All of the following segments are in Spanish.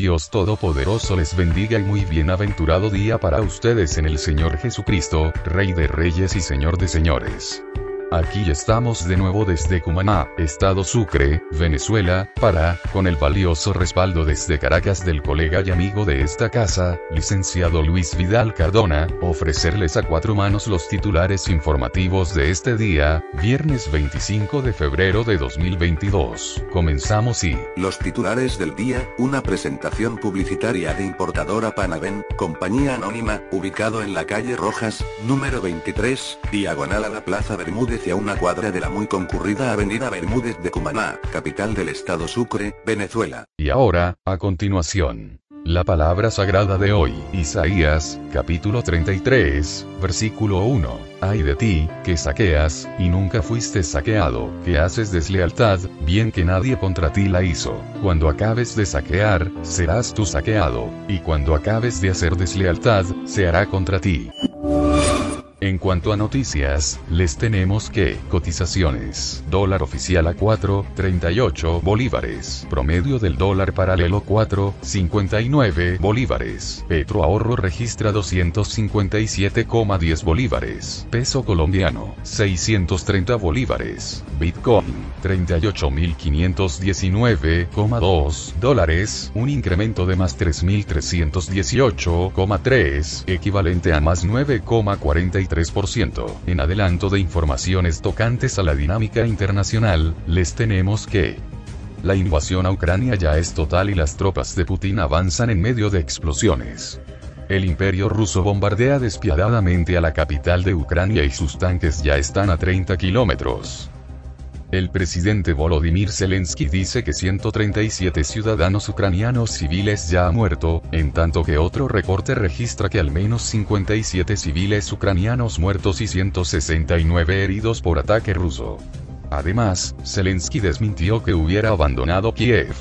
Dios Todopoderoso les bendiga y muy bienaventurado día para ustedes en el Señor Jesucristo, Rey de Reyes y Señor de Señores. Aquí estamos de nuevo desde Cumaná, Estado Sucre, Venezuela, para, con el valioso respaldo desde Caracas del colega y amigo de esta casa, licenciado Luis Vidal Cardona, ofrecerles a cuatro manos los titulares informativos de este día, viernes 25 de febrero de 2022. Comenzamos y... Los titulares del día, una presentación publicitaria de importadora Panaven, compañía anónima, ubicado en la calle Rojas, número 23, diagonal a la Plaza Bermúdez y a una cuadra de la muy concurrida Avenida Bermúdez de Cumaná, capital del estado Sucre, Venezuela. Y ahora, a continuación, la palabra sagrada de hoy, Isaías, capítulo 33, versículo 1. Ay de ti, que saqueas, y nunca fuiste saqueado, que haces deslealtad, bien que nadie contra ti la hizo. Cuando acabes de saquear, serás tú saqueado, y cuando acabes de hacer deslealtad, se hará contra ti. En cuanto a noticias, les tenemos que, cotizaciones, dólar oficial a 4.38 bolívares, promedio del dólar paralelo 4.59 bolívares, Petro Ahorro registra 257,10 bolívares, peso colombiano, 630 bolívares, Bitcoin, 38.519,2 dólares, un incremento de más 3.318,3, equivalente a más 9,43%. En adelanto de informaciones tocantes a la dinámica internacional, les tenemos que la invasión a Ucrania ya es total y las tropas de Putin avanzan en medio de explosiones. El imperio ruso bombardea despiadadamente a la capital de Ucrania y sus tanques ya están a 30 kilómetros. El presidente Volodymyr Zelensky dice que 137 ciudadanos ucranianos civiles ya han muerto, en tanto que otro reporte registra que al menos 57 civiles ucranianos muertos y 169 heridos por ataque ruso. Además, Zelensky desmintió que hubiera abandonado Kiev.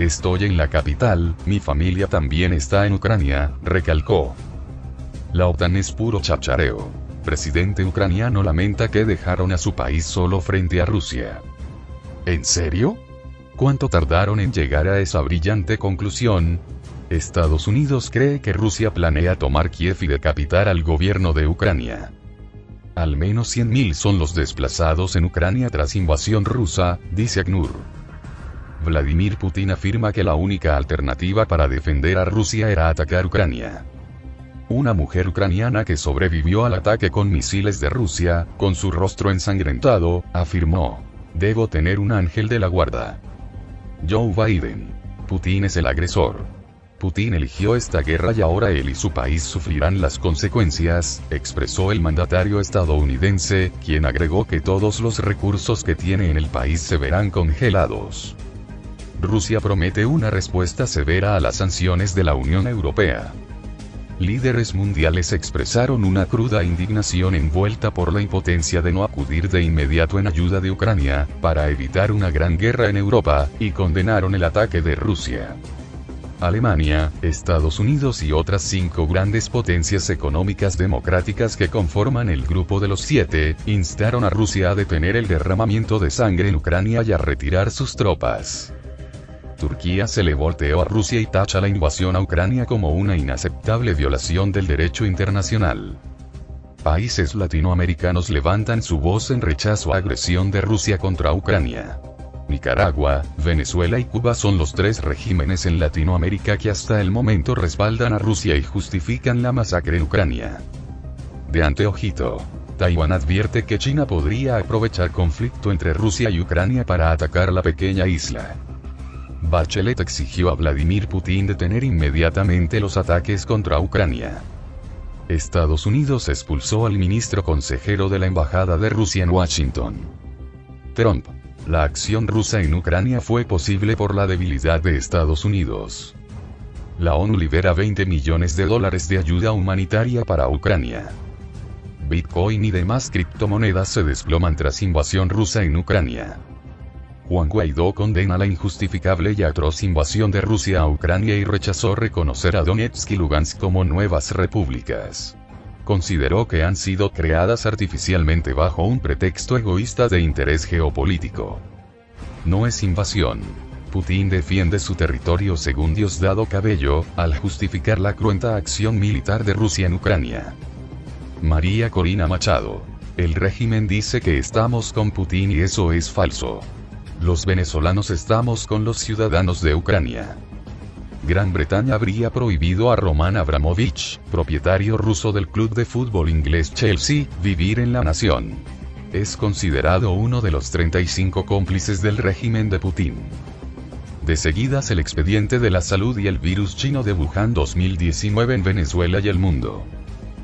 Estoy en la capital, mi familia también está en Ucrania, recalcó. La OTAN es puro chachareo. Presidente ucraniano lamenta que dejaron a su país solo frente a Rusia. ¿En serio? ¿Cuánto tardaron en llegar a esa brillante conclusión? Estados Unidos cree que Rusia planea tomar Kiev y decapitar al gobierno de Ucrania. Al menos 100.000 son los desplazados en Ucrania tras invasión rusa, dice ACNUR. Vladimir Putin afirma que la única alternativa para defender a Rusia era atacar Ucrania. Una mujer ucraniana que sobrevivió al ataque con misiles de Rusia, con su rostro ensangrentado, afirmó, Debo tener un ángel de la guarda. Joe Biden. Putin es el agresor. Putin eligió esta guerra y ahora él y su país sufrirán las consecuencias, expresó el mandatario estadounidense, quien agregó que todos los recursos que tiene en el país se verán congelados. Rusia promete una respuesta severa a las sanciones de la Unión Europea. Líderes mundiales expresaron una cruda indignación envuelta por la impotencia de no acudir de inmediato en ayuda de Ucrania, para evitar una gran guerra en Europa, y condenaron el ataque de Rusia. Alemania, Estados Unidos y otras cinco grandes potencias económicas democráticas que conforman el Grupo de los Siete, instaron a Rusia a detener el derramamiento de sangre en Ucrania y a retirar sus tropas. Turquía se le volteó a Rusia y tacha la invasión a Ucrania como una inaceptable violación del derecho internacional. Países latinoamericanos levantan su voz en rechazo a agresión de Rusia contra Ucrania. Nicaragua, Venezuela y Cuba son los tres regímenes en Latinoamérica que hasta el momento respaldan a Rusia y justifican la masacre en Ucrania. De anteojito. Taiwán advierte que China podría aprovechar conflicto entre Rusia y Ucrania para atacar la pequeña isla. Bachelet exigió a Vladimir Putin detener inmediatamente los ataques contra Ucrania. Estados Unidos expulsó al ministro consejero de la Embajada de Rusia en Washington. Trump. La acción rusa en Ucrania fue posible por la debilidad de Estados Unidos. La ONU libera 20 millones de dólares de ayuda humanitaria para Ucrania. Bitcoin y demás criptomonedas se desploman tras invasión rusa en Ucrania. Juan Guaidó condena la injustificable y atroz invasión de Rusia a Ucrania y rechazó reconocer a Donetsk y Lugansk como nuevas repúblicas. Consideró que han sido creadas artificialmente bajo un pretexto egoísta de interés geopolítico. No es invasión. Putin defiende su territorio según Diosdado Cabello, al justificar la cruenta acción militar de Rusia en Ucrania. María Corina Machado. El régimen dice que estamos con Putin y eso es falso. Los venezolanos estamos con los ciudadanos de Ucrania. Gran Bretaña habría prohibido a Roman Abramovich, propietario ruso del club de fútbol inglés Chelsea, vivir en la nación. Es considerado uno de los 35 cómplices del régimen de Putin. De seguidas el expediente de la salud y el virus chino de Wuhan 2019 en Venezuela y el mundo.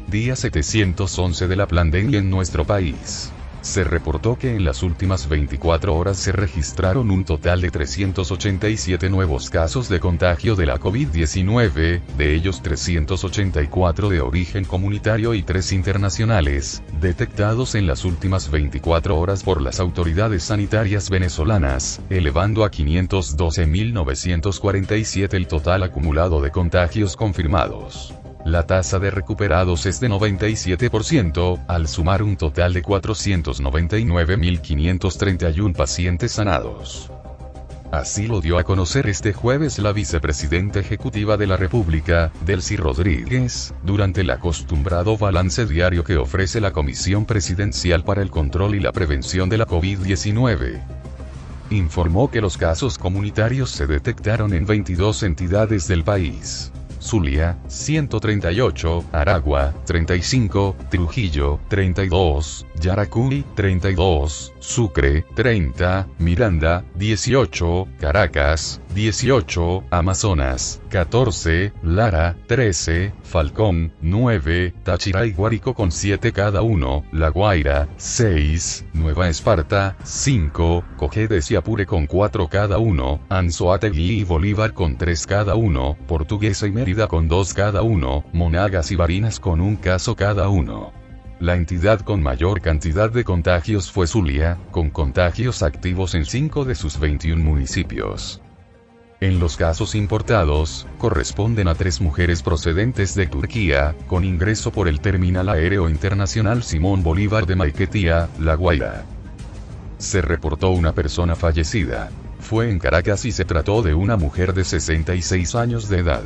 Día 711 de la pandemia en nuestro país se reportó que en las últimas 24 horas se registraron un total de 387 nuevos casos de contagio de la COVID-19, de ellos 384 de origen comunitario y 3 internacionales, detectados en las últimas 24 horas por las autoridades sanitarias venezolanas, elevando a 512.947 el total acumulado de contagios confirmados. La tasa de recuperados es de 97%, al sumar un total de 499.531 pacientes sanados. Así lo dio a conocer este jueves la vicepresidenta ejecutiva de la República, Delcy Rodríguez, durante el acostumbrado balance diario que ofrece la Comisión Presidencial para el Control y la Prevención de la COVID-19. Informó que los casos comunitarios se detectaron en 22 entidades del país. Zulia, 138, Aragua, 35, Trujillo, 32, Yaracuy, 32, Sucre, 30, Miranda, 18, Caracas, 18, Amazonas, 14, Lara, 13, Falcón, 9, Táchira y Guárico con 7 cada uno, La Guaira, 6, Nueva Esparta, 5, Cojedes y Apure con 4 cada uno, Anzoátegui y Bolívar con 3 cada uno, Portuguesa y Mérida con 2 cada uno, Monagas y Barinas con un caso cada uno. La entidad con mayor cantidad de contagios fue Zulia, con contagios activos en 5 de sus 21 municipios. En los casos importados, corresponden a tres mujeres procedentes de Turquía, con ingreso por el Terminal Aéreo Internacional Simón Bolívar de Maiquetía, La Guaira. Se reportó una persona fallecida. Fue en Caracas y se trató de una mujer de 66 años de edad.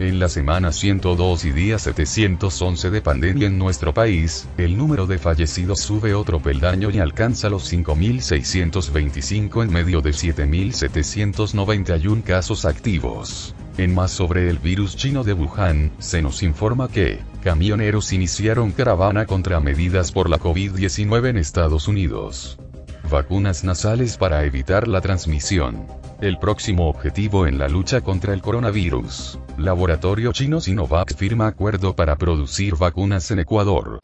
En la semana 102 y día 711 de pandemia en nuestro país, el número de fallecidos sube otro peldaño y alcanza los 5.625 en medio de 7.791 casos activos. En más sobre el virus chino de Wuhan, se nos informa que, camioneros iniciaron caravana contra medidas por la COVID-19 en Estados Unidos. Vacunas nasales para evitar la transmisión. El próximo objetivo en la lucha contra el coronavirus. Laboratorio chino Sinovac firma acuerdo para producir vacunas en Ecuador.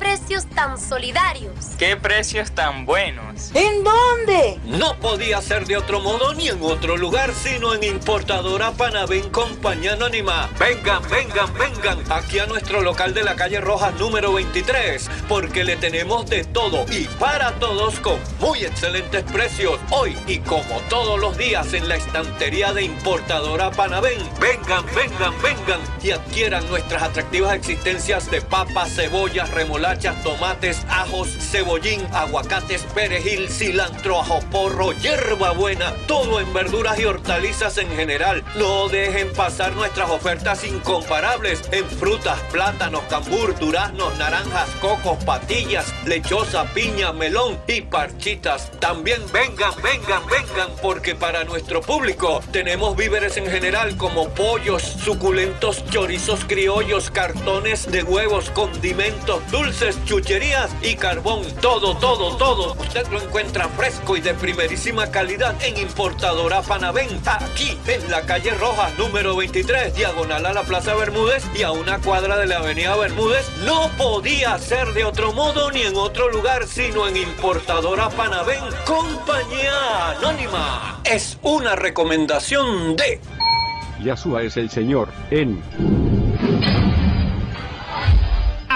¡Qué precios tan solidarios! ¡Qué precios tan buenos! ¿En dónde? No podía ser de otro modo ni en otro lugar, sino en Importadora Panavén Compañía Anónima. Vengan, vengan, vengan aquí a nuestro local de la calle Roja número 23, porque le tenemos de todo y para todos con muy excelentes precios. Hoy y como todos los días en la estantería de Importadora Panavén. Vengan, vengan, vengan y adquieran nuestras atractivas existencias de papas, cebollas, tomates, ajos, cebollín, aguacates, perejil, cilantro, ajo porro, hierba buena, todo en verduras y hortalizas en general. No dejen pasar nuestras ofertas incomparables en frutas, plátanos, cambur, duraznos, naranjas, cocos, patillas, lechosa, piña, melón y parchitas. También vengan, vengan, vengan, porque para nuestro público tenemos víveres en general como pollos, suculentos chorizos criollos, cartones de huevos, condimentos, dulces, chucherías y carbón. Todo, todo, todo. Usted lo encuentra fresco y de primerísima calidad en Importadora Panavén. Aquí en la calle Roja, número 23, diagonal a la Plaza Bermúdez y a una cuadra de la Avenida Bermúdez. No podía ser de otro modo ni en otro lugar sino en Importadora Panavén. Compañía Anónima. Es una recomendación de Yasua es el Señor, en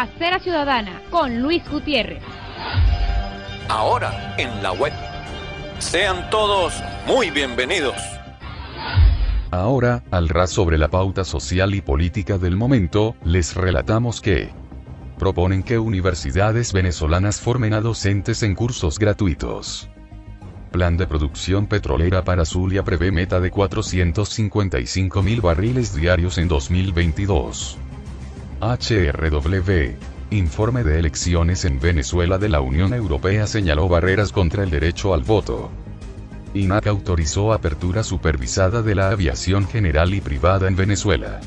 Acera Ciudadana con Luis Gutiérrez. Ahora en la web. Sean todos muy bienvenidos. Ahora, al ras sobre la pauta social y política del momento, les relatamos que proponen que universidades venezolanas formen a docentes en cursos gratuitos. Plan de producción petrolera para Zulia prevé meta de 455 mil barriles diarios en 2022. HRW. Informe de elecciones en Venezuela de la Unión Europea señaló barreras contra el derecho al voto. INAC autorizó apertura supervisada de la aviación general y privada en Venezuela.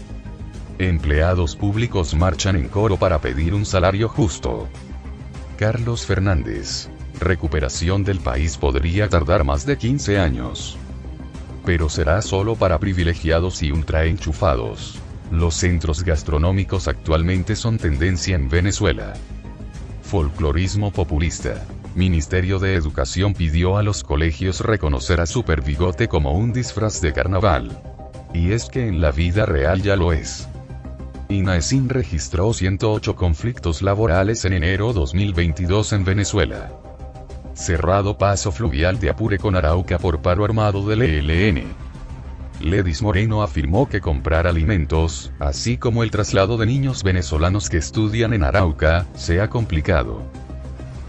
Empleados públicos marchan en coro para pedir un salario justo. Carlos Fernández. Recuperación del país podría tardar más de 15 años. Pero será solo para privilegiados y ultraenchufados. Los centros gastronómicos actualmente son tendencia en Venezuela. Folclorismo populista. Ministerio de Educación pidió a los colegios reconocer a Superbigote como un disfraz de carnaval. Y es que en la vida real ya lo es. INAESIN registró 108 conflictos laborales en enero 2022 en Venezuela. Cerrado paso fluvial de Apure con Arauca por paro armado del ELN. Ledis Moreno afirmó que comprar alimentos, así como el traslado de niños venezolanos que estudian en Arauca, sea complicado.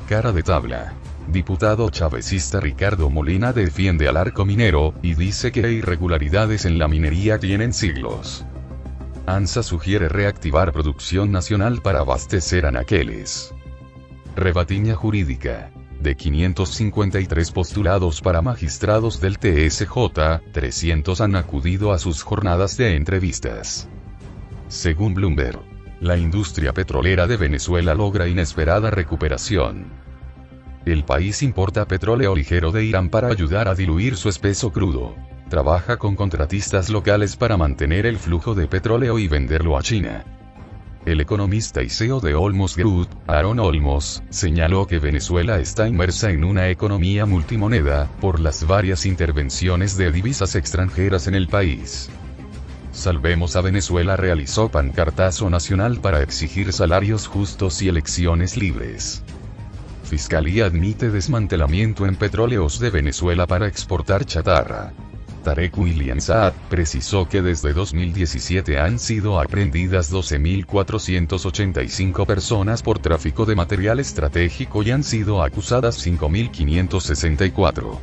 Cara de tabla. Diputado chavecista Ricardo Molina defiende al arco minero, y dice que irregularidades en la minería tienen siglos. ANSA sugiere reactivar producción nacional para abastecer anaqueles. Rebatiña jurídica. De 553 postulados para magistrados del TSJ, 300 han acudido a sus jornadas de entrevistas. Según Bloomberg, la industria petrolera de Venezuela logra inesperada recuperación. El país importa petróleo ligero de Irán para ayudar a diluir su espeso crudo. Trabaja con contratistas locales para mantener el flujo de petróleo y venderlo a China. El economista y CEO de Olmos Group, Aaron Olmos, señaló que Venezuela está inmersa en una economía multimoneda, por las varias intervenciones de divisas extranjeras en el país. Salvemos a Venezuela realizó pancartazo nacional para exigir salarios justos y elecciones libres. Fiscalía admite desmantelamiento en petróleos de Venezuela para exportar chatarra. Tarek William Saad, precisó que desde 2017 han sido aprendidas 12.485 personas por tráfico de material estratégico y han sido acusadas 5.564.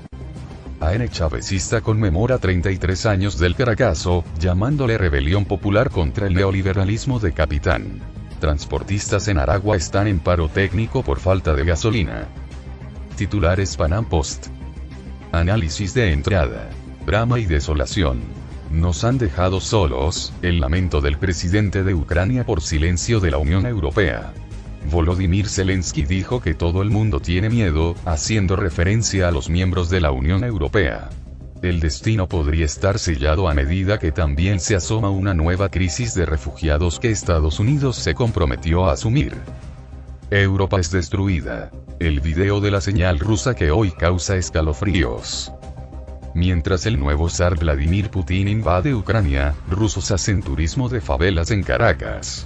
AN Chavecista conmemora 33 años del Caracazo, llamándole rebelión popular contra el neoliberalismo de Capitán. Transportistas en Aragua están en paro técnico por falta de gasolina. Titulares Panam Post. Análisis de entrada. Drama y desolación. Nos han dejado solos, el lamento del presidente de Ucrania por silencio de la Unión Europea. Volodymyr Zelensky dijo que todo el mundo tiene miedo, haciendo referencia a los miembros de la Unión Europea. El destino podría estar sellado a medida que también se asoma una nueva crisis de refugiados que Estados Unidos se comprometió a asumir. Europa es destruida. El video de la señal rusa que hoy causa escalofríos. Mientras el nuevo zar Vladimir Putin invade Ucrania, rusos hacen turismo de favelas en Caracas.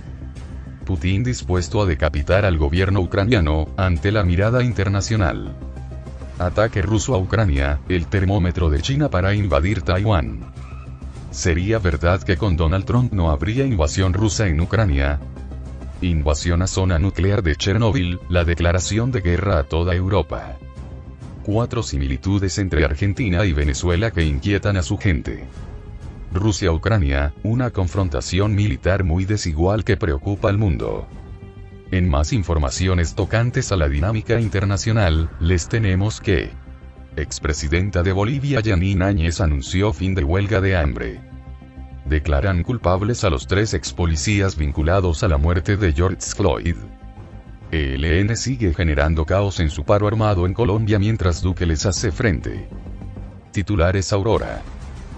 Putin dispuesto a decapitar al gobierno ucraniano, ante la mirada internacional. Ataque ruso a Ucrania, el termómetro de China para invadir Taiwán. ¿Sería verdad que con Donald Trump no habría invasión rusa en Ucrania? Invasión a zona nuclear de Chernóbil, la declaración de guerra a toda Europa cuatro similitudes entre Argentina y Venezuela que inquietan a su gente. Rusia-Ucrania, una confrontación militar muy desigual que preocupa al mundo. En más informaciones tocantes a la dinámica internacional, les tenemos que... Expresidenta de Bolivia Yanine Áñez anunció fin de huelga de hambre. Declaran culpables a los tres ex policías vinculados a la muerte de George Floyd. ELN sigue generando caos en su paro armado en Colombia mientras Duque les hace frente. Titulares Aurora.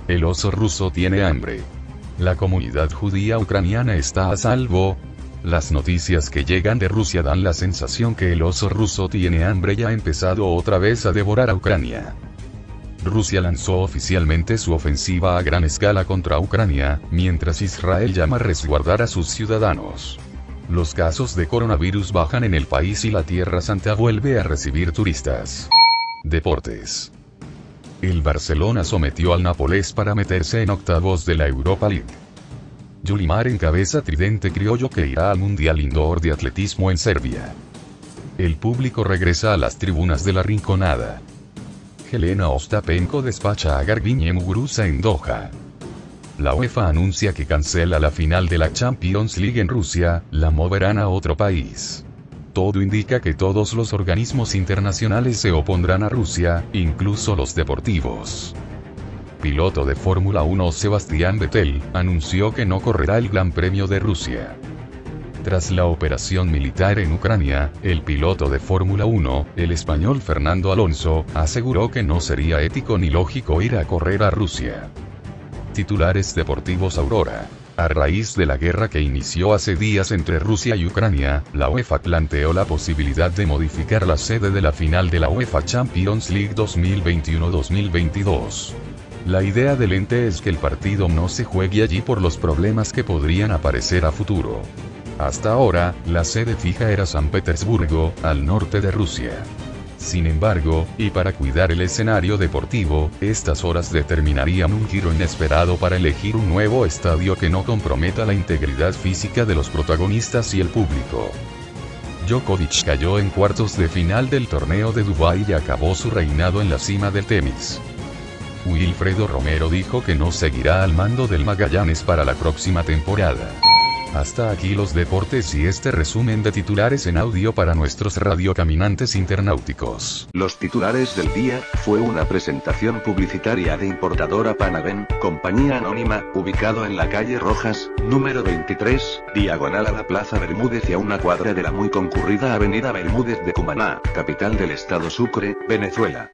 El oso ruso tiene hambre. La comunidad judía ucraniana está a salvo. Las noticias que llegan de Rusia dan la sensación que el oso ruso tiene hambre y ha empezado otra vez a devorar a Ucrania. Rusia lanzó oficialmente su ofensiva a gran escala contra Ucrania, mientras Israel llama a resguardar a sus ciudadanos. Los casos de coronavirus bajan en el país y la Tierra Santa vuelve a recibir turistas. Deportes. El Barcelona sometió al Nápoles para meterse en octavos de la Europa League. Yulimar encabeza Tridente Criollo que irá al Mundial Indoor de Atletismo en Serbia. El público regresa a las tribunas de la Rinconada. Helena Ostapenko despacha a Garbiñe Muguruza en Doha. La UEFA anuncia que cancela la final de la Champions League en Rusia, la moverán a otro país. Todo indica que todos los organismos internacionales se opondrán a Rusia, incluso los deportivos. Piloto de Fórmula 1 Sebastián Vettel, anunció que no correrá el Gran Premio de Rusia. Tras la operación militar en Ucrania, el piloto de Fórmula 1, el español Fernando Alonso, aseguró que no sería ético ni lógico ir a correr a Rusia. Titulares deportivos Aurora. A raíz de la guerra que inició hace días entre Rusia y Ucrania, la UEFA planteó la posibilidad de modificar la sede de la final de la UEFA Champions League 2021-2022. La idea del ente es que el partido no se juegue allí por los problemas que podrían aparecer a futuro. Hasta ahora, la sede fija era San Petersburgo, al norte de Rusia. Sin embargo, y para cuidar el escenario deportivo, estas horas determinarían un giro inesperado para elegir un nuevo estadio que no comprometa la integridad física de los protagonistas y el público. Djokovic cayó en cuartos de final del torneo de Dubái y acabó su reinado en la cima del tenis. Wilfredo Romero dijo que no seguirá al mando del Magallanes para la próxima temporada. Hasta aquí los deportes y este resumen de titulares en audio para nuestros radiocaminantes internauticos. Los titulares del día, fue una presentación publicitaria de importadora Panaven, compañía anónima, ubicado en la calle Rojas, número 23, diagonal a la Plaza Bermúdez y a una cuadra de la muy concurrida Avenida Bermúdez de Cumaná, capital del estado Sucre, Venezuela.